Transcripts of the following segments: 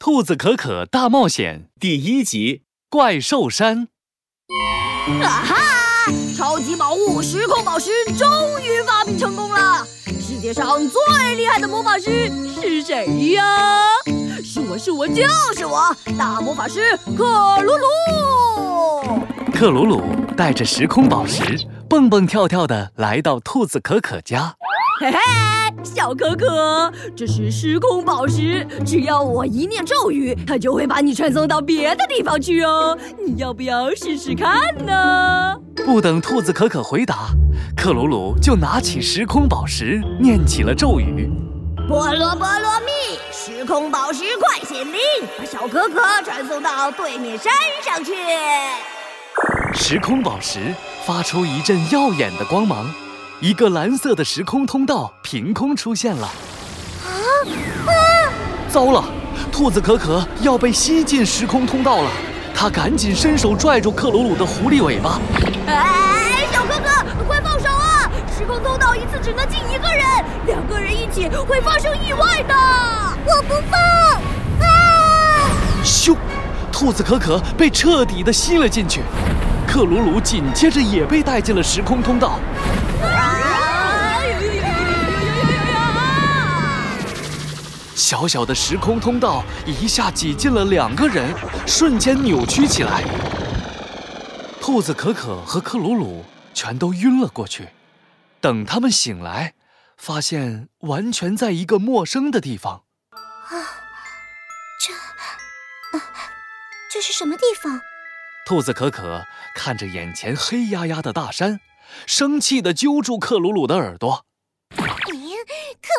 兔子可可大冒险》第一集：怪兽山。啊哈！超级宝物时空宝石终于发明成功了！世界上最厉害的魔法师是谁呀？是我是我就是我，大魔法师克鲁鲁！克鲁鲁带着时空宝石，蹦蹦跳跳的来到兔子可可家。嘿嘿，小可可，这是时空宝石，只要我一念咒语，它就会把你传送到别的地方去哦。你要不要试试看呢？不等兔子可可回答，克鲁鲁就拿起时空宝石，念起了咒语：菠萝菠萝蜜，时空宝石快显灵，把小可可传送到对面山上去。时空宝石发出一阵耀眼的光芒。一个蓝色的时空通道凭空出现了！啊啊！糟了，兔子可可要被吸进时空通道了！他赶紧伸手拽住克鲁鲁的狐狸尾巴。哎，小哥哥，快放手啊！时空通道一次只能进一个人，两个人一起会发生意外的。我不放！啊！咻！兔子可可被彻底的吸了进去，克鲁鲁紧接着也被带进了时空通道。小小的时空通道一下挤进了两个人，瞬间扭曲起来。兔子可可和克鲁鲁全都晕了过去。等他们醒来，发现完全在一个陌生的地方。啊，这……啊，这是什么地方？兔子可可看着眼前黑压压的大山，生气地揪住克鲁鲁的耳朵。克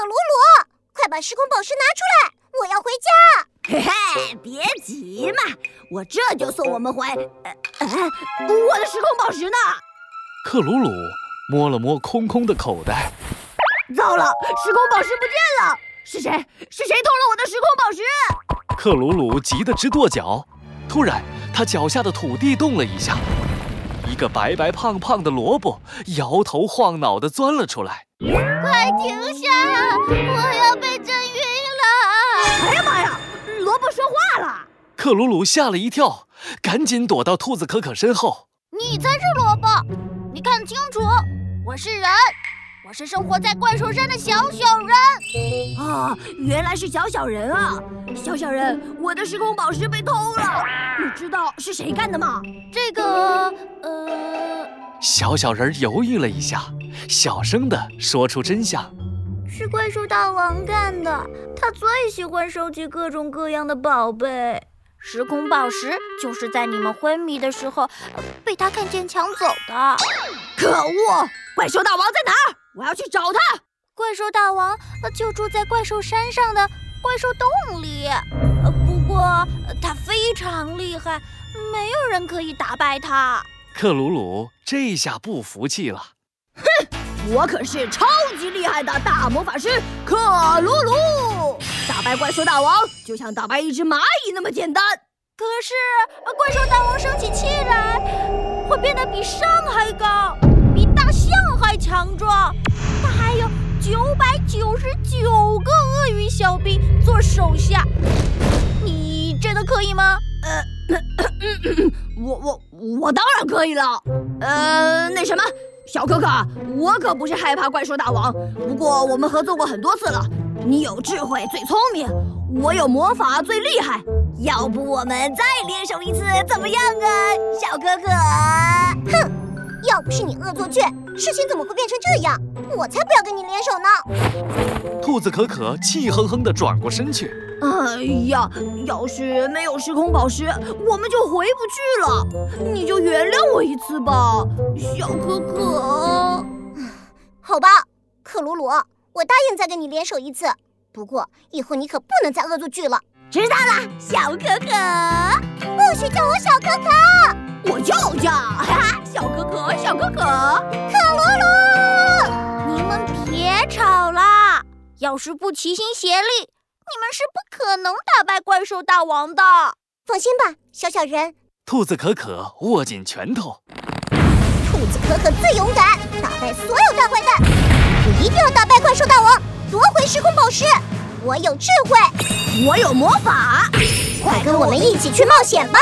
鲁鲁！快把时空宝石拿出来！我要回家。嘿嘿，别急嘛，我这就送我们回。我的时空宝石呢？克鲁鲁摸了摸空空的口袋，糟了，时空宝石不见了！是谁？是谁偷了我的时空宝石？克鲁鲁急得直跺脚。突然，他脚下的土地动了一下，一个白白胖胖的萝卜摇头晃脑地钻了出来。快停下！我要克鲁鲁吓了一跳，赶紧躲到兔子可可身后。你才是萝卜！你看清楚，我是人，我是生活在怪兽山的小小人。啊，原来是小小人啊！小小人，我的时空宝石被偷了，你知道是谁干的吗？这个，呃……小小人犹豫了一下。小声的说出真相，是怪兽大王干的。他最喜欢收集各种各样的宝贝，时空宝石就是在你们昏迷的时候被他看见抢走的。可恶！怪兽大王在哪儿？我要去找他。怪兽大王就住在怪兽山上的怪兽洞里，不过他非常厉害，没有人可以打败他。克鲁鲁这下不服气了。哼，我可是超级厉害的大魔法师克鲁鲁，打败怪兽大王就像打败一只蚂蚁那么简单。可是怪兽大王生起气来，会变得比山还高，比大象还强壮，他还有九百九十九个鳄鱼小兵做手下。你真的可以吗？呃，我我我当然可以了。呃，那什么。小可可，我可不是害怕怪兽大王。不过我们合作过很多次了，你有智慧最聪明，我有魔法最厉害。要不我们再联手一次，怎么样啊，小可可？哼，要不是你恶作剧，事情怎么会变成这样？我才不要跟你联手呢！兔子可可气哼哼地转过身去。哎呀，要是没有时空宝石，我们就回不去了。你就原谅我一次吧，小可可。好吧，克鲁鲁，我答应再跟你联手一次。不过以后你可不能再恶作剧了。知道了，小可可。不许叫我小可可，我就叫哈哈，小可可，小可可。克鲁鲁，你们别吵了，要是不齐心协力。你们是不可能打败怪兽大王的，放心吧，小小人。兔子可可握紧拳头。兔子可可最勇敢，打败所有大坏蛋。我一定要打败怪兽大王，夺回时空宝石。我有智慧，我有魔法，快跟我们一起去冒险吧！